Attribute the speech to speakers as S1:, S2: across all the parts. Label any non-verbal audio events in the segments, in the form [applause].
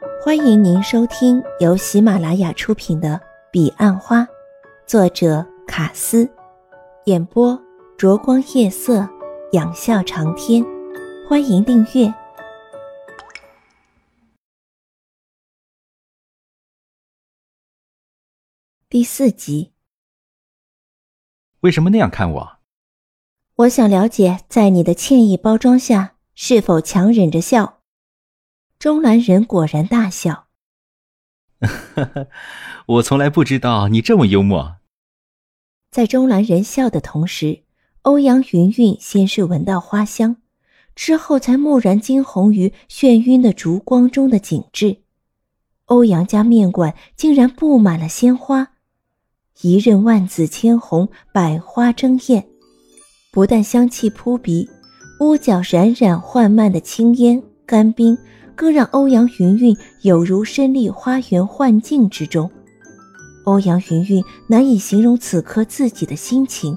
S1: 欢迎您收听由喜马拉雅出品的《彼岸花》，作者卡斯，演播灼光夜色，仰笑长天。欢迎订阅第四集。
S2: 为什么那样看我？
S1: 我想了解，在你的歉意包装下，是否强忍着笑？钟兰人果然大笑。[laughs]
S2: 我从来不知道你这么幽默。
S1: 在钟兰人笑的同时，欧阳云云先是闻到花香，之后才蓦然惊鸿于眩晕的烛光中的景致。欧阳家面馆竟然布满了鲜花，一任万紫千红，百花争艳，不但香气扑鼻，屋角冉冉幻漫的青烟、干冰。更让欧阳云云有如身历花园幻境之中。欧阳云云难以形容此刻自己的心情，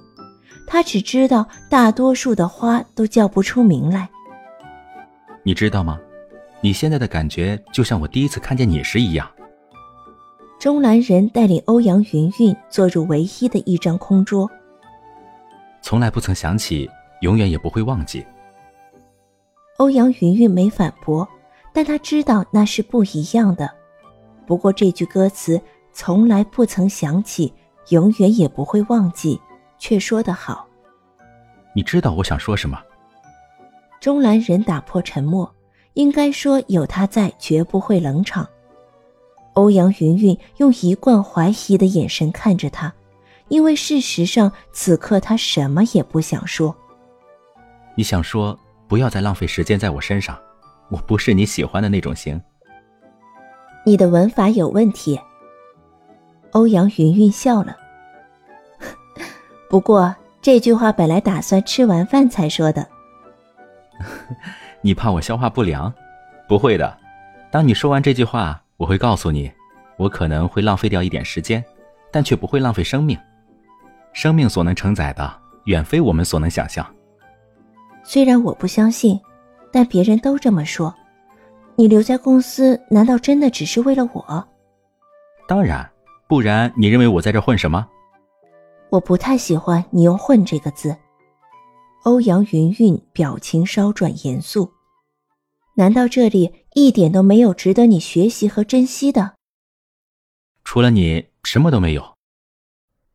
S1: 她只知道大多数的花都叫不出名来。
S2: 你知道吗？你现在的感觉就像我第一次看见你时一样。
S1: 钟兰人带领欧阳云云坐入唯一的一张空桌。
S2: 从来不曾想起，永远也不会忘记。
S1: 欧阳云云没反驳。但他知道那是不一样的。不过这句歌词从来不曾想起，永远也不会忘记，却说得好。
S2: 你知道我想说什么？
S1: 钟兰人打破沉默，应该说有他在，绝不会冷场。欧阳云云用一贯怀疑的眼神看着他，因为事实上此刻他什么也不想说。
S2: 你想说，不要再浪费时间在我身上。我不是你喜欢的那种型。
S1: 你的文法有问题。欧阳云云笑了。[laughs] 不过这句话本来打算吃完饭才说的。[laughs]
S2: 你怕我消化不良？不会的。当你说完这句话，我会告诉你，我可能会浪费掉一点时间，但却不会浪费生命。生命所能承载的，远非我们所能想象。
S1: 虽然我不相信。但别人都这么说，你留在公司难道真的只是为了我？
S2: 当然，不然你认为我在这混什么？
S1: 我不太喜欢你用“混”这个字。欧阳云云表情稍转严肃，难道这里一点都没有值得你学习和珍惜的？
S2: 除了你，什么都没有。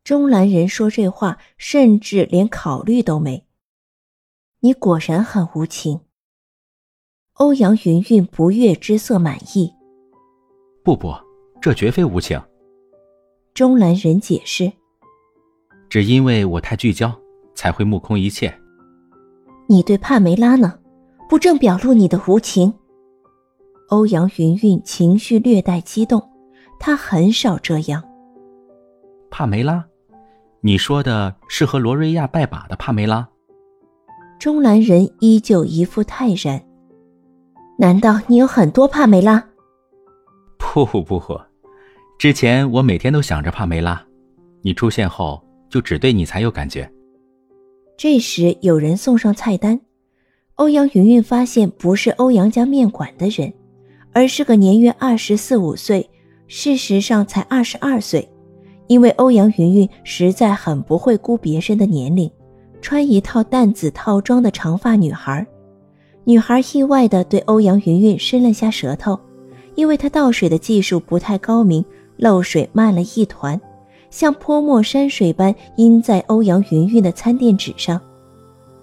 S1: 钟兰人说这话，甚至连考虑都没。你果然很无情。欧阳云云不悦之色满意。
S2: 不不，这绝非无情。
S1: 钟兰人解释：“
S2: 只因为我太聚焦，才会目空一切。”
S1: 你对帕梅拉呢？不正表露你的无情？欧阳云云情绪略带激动，他很少这样。
S2: 帕梅拉，你说的是和罗瑞亚拜把的帕梅拉？
S1: 钟兰人依旧一副泰然。难道你有很多帕梅拉？
S2: 不不不，之前我每天都想着帕梅拉，你出现后就只对你才有感觉。
S1: 这时有人送上菜单，欧阳云云发现不是欧阳家面馆的人，而是个年约二十四五岁，事实上才二十二岁，因为欧阳云云实在很不会估别人的年龄，穿一套淡紫套装的长发女孩。女孩意外地对欧阳云云伸了下舌头，因为她倒水的技术不太高明，漏水漫了一团，像泼墨山水般印在欧阳云云的餐垫纸上。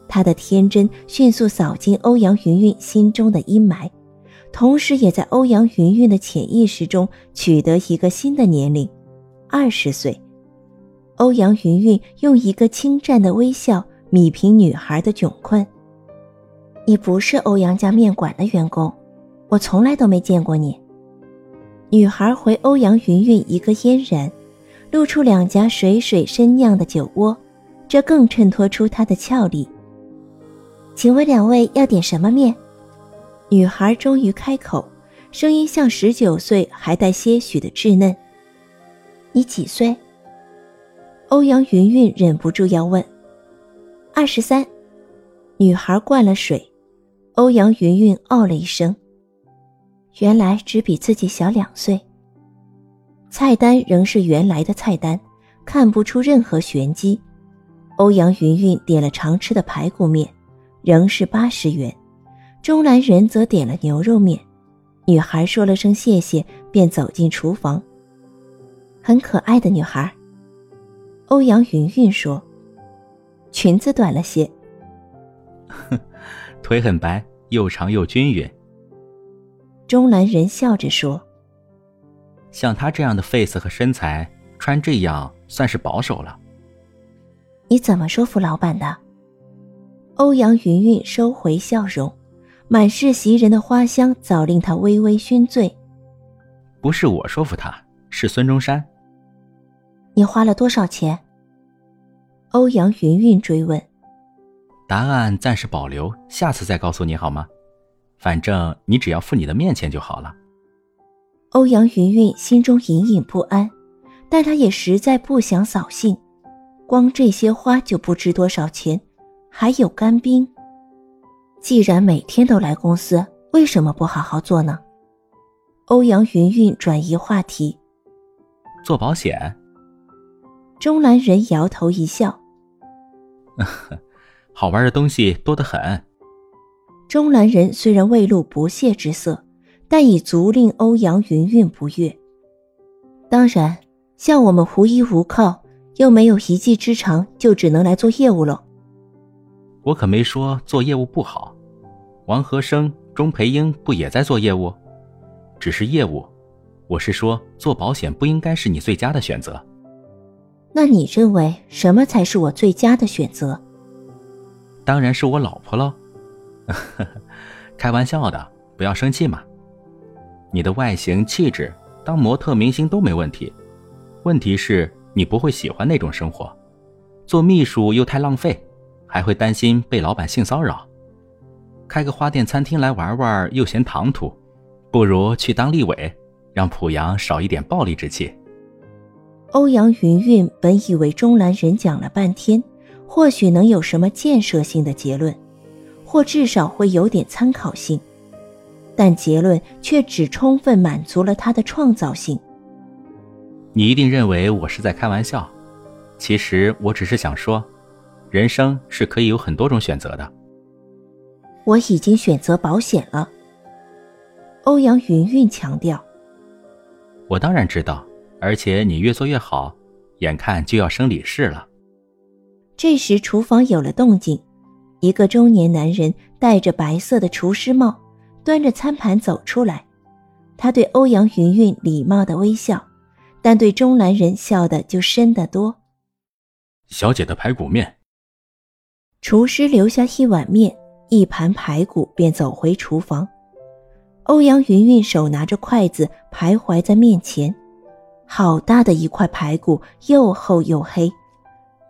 S1: 她的天真迅速扫进欧阳云云心中的阴霾，同时也在欧阳云云的潜意识中取得一个新的年龄——二十岁。欧阳云云用一个轻湛的微笑米平女孩的窘困。你不是欧阳家面馆的员工，我从来都没见过你。女孩回欧阳云云一个嫣然，露出两颊水水深酿的酒窝，这更衬托出她的俏丽。请问两位要点什么面？女孩终于开口，声音像十九岁，还带些许的稚嫩。你几岁？欧阳云云忍不住要问。二十三。女孩灌了水。欧阳云云哦了一声，原来只比自己小两岁。菜单仍是原来的菜单，看不出任何玄机。欧阳云云点了常吃的排骨面，仍是八十元。钟兰人则点了牛肉面。女孩说了声谢谢，便走进厨房。很可爱的女孩。欧阳云云说：“裙子短了些。” [laughs]
S2: 腿很白，又长又均匀。
S1: 钟兰人笑着说：“
S2: 像他这样的 face 和身材，穿这样算是保守了。”
S1: 你怎么说服老板的？欧阳云云收回笑容，满是袭人的花香早令他微微醺醉。
S2: 不是我说服他，是孙中山。
S1: 你花了多少钱？欧阳云云追问。
S2: 答案暂时保留，下次再告诉你好吗？反正你只要付你的面钱就好了。
S1: 欧阳云云心中隐隐不安，但她也实在不想扫兴。光这些花就不值多少钱，还有干冰。既然每天都来公司，为什么不好好做呢？欧阳云云转移话题，
S2: 做保险。
S1: 钟兰人摇头一笑，[laughs]
S2: 好玩的东西多得很。
S1: 钟兰人虽然未露不屑之色，但已足令欧阳云云不悦。当然，像我们无依无靠，又没有一技之长，就只能来做业务了。
S2: 我可没说做业务不好。王和生、钟培英不也在做业务？只是业务，我是说做保险不应该是你最佳的选择。
S1: 那你认为什么才是我最佳的选择？
S2: 当然是我老婆喽。[laughs] 开玩笑的，不要生气嘛。你的外形气质，当模特明星都没问题。问题是，你不会喜欢那种生活，做秘书又太浪费，还会担心被老板性骚扰。开个花店、餐厅来玩玩又嫌唐突，不如去当立委，让濮阳少一点暴力之气。
S1: 欧阳云云本以为钟兰人讲了半天，或许能有什么建设性的结论。或至少会有点参考性，但结论却只充分满足了他的创造性。
S2: 你一定认为我是在开玩笑，其实我只是想说，人生是可以有很多种选择的。
S1: 我已经选择保险了。欧阳云云强调。
S2: 我当然知道，而且你越做越好，眼看就要升理事了。
S1: 这时厨房有了动静。一个中年男人戴着白色的厨师帽，端着餐盘走出来。他对欧阳云云礼貌的微笑，但对钟兰人笑的就深得多。
S2: 小姐的排骨面。
S1: 厨师留下一碗面，一盘排骨，便走回厨房。欧阳云云手拿着筷子徘徊在面前，好大的一块排骨，又厚又黑。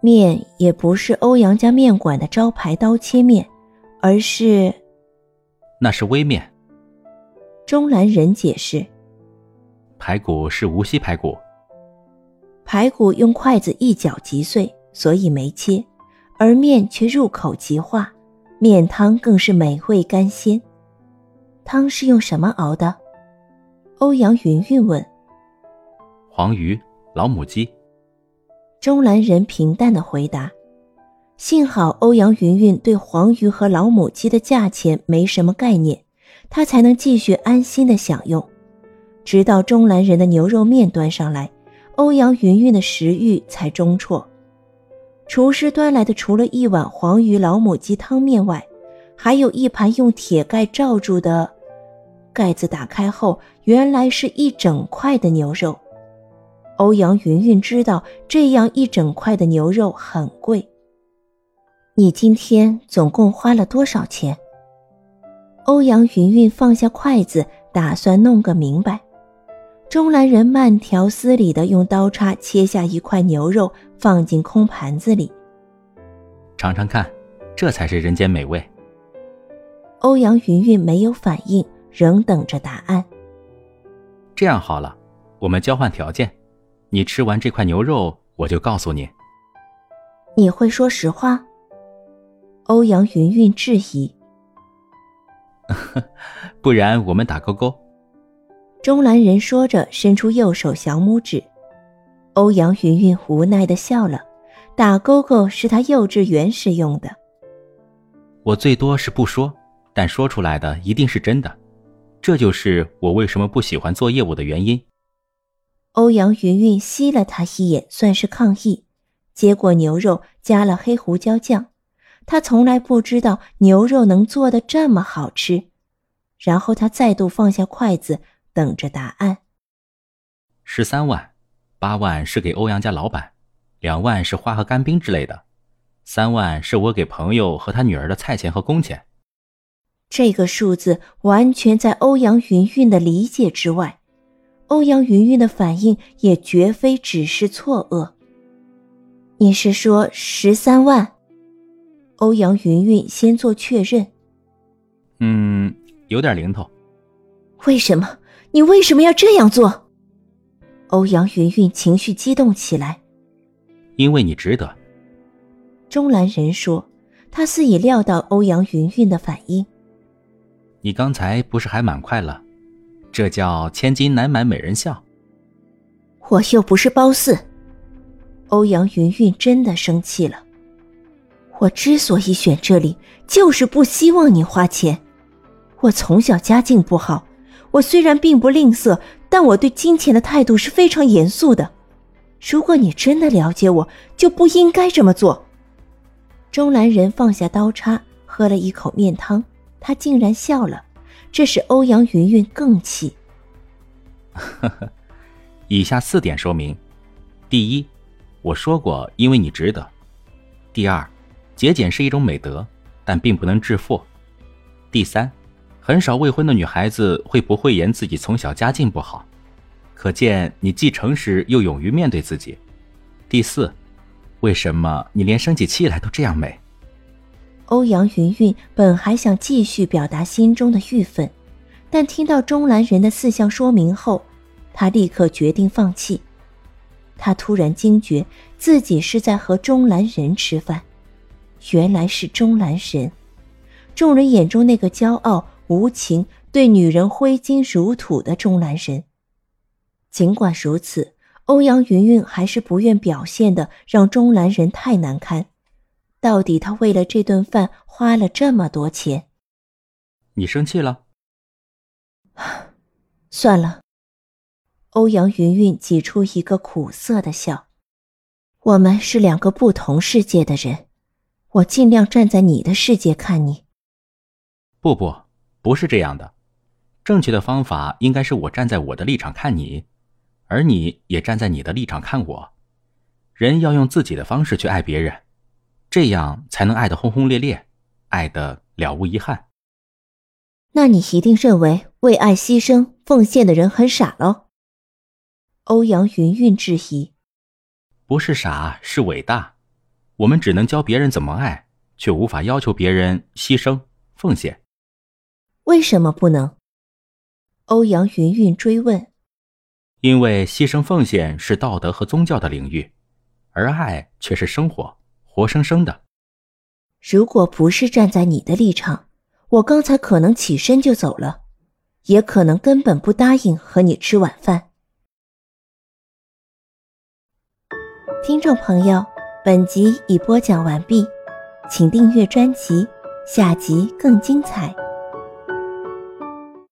S1: 面也不是欧阳家面馆的招牌刀切面，而是
S2: 那是微面。
S1: 钟兰人解释：
S2: 排骨是无锡排骨，
S1: 排骨用筷子一搅即碎，所以没切，而面却入口即化，面汤更是美味甘鲜。汤是用什么熬的？欧阳云云问。
S2: 黄鱼、老母鸡。
S1: 钟兰人平淡的回答：“幸好欧阳云云对黄鱼和老母鸡的价钱没什么概念，他才能继续安心的享用。直到钟兰人的牛肉面端上来，欧阳云云的食欲才中辍。厨师端来的除了一碗黄鱼老母鸡汤面外，还有一盘用铁盖罩住的，盖子打开后，原来是一整块的牛肉。”欧阳云云知道这样一整块的牛肉很贵。你今天总共花了多少钱？欧阳云云放下筷子，打算弄个明白。钟兰人慢条斯理地用刀叉切下一块牛肉，放进空盘子里。
S2: 尝尝看，这才是人间美味。
S1: 欧阳云云没有反应，仍等着答案。
S2: 这样好了，我们交换条件。你吃完这块牛肉，我就告诉你。
S1: 你会说实话？欧阳云云质疑。[laughs]
S2: 不然我们打勾勾，
S1: 钟兰人说着，伸出右手小拇指。欧阳云云无奈的笑了，打勾勾是他幼稚园时用的。
S2: 我最多是不说，但说出来的一定是真的，这就是我为什么不喜欢做业务的原因。
S1: 欧阳云云吸了他一眼，算是抗议。结果牛肉加了黑胡椒酱，他从来不知道牛肉能做的这么好吃。然后他再度放下筷子，等着答案。
S2: 十三万，八万是给欧阳家老板，两万是花和干冰之类的。三万是我给朋友和他女儿的菜钱和工钱。
S1: 这个数字完全在欧阳云云的理解之外，欧阳云云的反应也绝非只是错愕。你是说十三万？欧阳云云先做确认。
S2: 嗯，有点零头。
S1: 为什么？你为什么要这样做？欧阳云云情绪激动起来。
S2: 因为你值得。
S1: 钟兰人说：“他似已料到欧阳云云的反应。
S2: 你刚才不是还蛮快乐？这叫千金难买美人笑。
S1: 我又不是褒姒。”欧阳云云真的生气了。我之所以选这里，就是不希望你花钱。我从小家境不好，我虽然并不吝啬，但我对金钱的态度是非常严肃的。如果你真的了解我，就不应该这么做。钟兰人放下刀叉，喝了一口面汤，他竟然笑了，这使欧阳云云更气。
S2: 呵呵，以下四点说明：第一，我说过，因为你值得；第二，节俭是一种美德，但并不能致富；第三，很少未婚的女孩子会不讳言自己从小家境不好，可见你既诚实又勇于面对自己；第四。为什么你连生起气来都这样美？
S1: 欧阳云云本还想继续表达心中的郁愤，但听到钟兰人的四项说明后，他立刻决定放弃。他突然惊觉自己是在和钟兰人吃饭，原来是钟兰人，众人眼中那个骄傲无情、对女人挥金如土的钟兰人。尽管如此。欧阳云云还是不愿表现的让钟兰人太难堪。到底他为了这顿饭花了这么多钱，
S2: 你生气了？[sighs]
S1: 算了。欧阳云云挤出一个苦涩的笑。我们是两个不同世界的人，我尽量站在你的世界看你。
S2: 不不，不是这样的。正确的方法应该是我站在我的立场看你。而你也站在你的立场看我，人要用自己的方式去爱别人，这样才能爱得轰轰烈烈，爱得了无遗憾。
S1: 那你一定认为为爱牺牲奉献的人很傻喽？欧阳云云质疑。
S2: 不是傻，是伟大。我们只能教别人怎么爱，却无法要求别人牺牲奉献。
S1: 为什么不能？欧阳云云追问。
S2: 因为牺牲奉献是道德和宗教的领域，而爱却是生活，活生生的。
S1: 如果不是站在你的立场，我刚才可能起身就走了，也可能根本不答应和你吃晚饭。听众朋友，本集已播讲完毕，请订阅专辑，下集更精彩。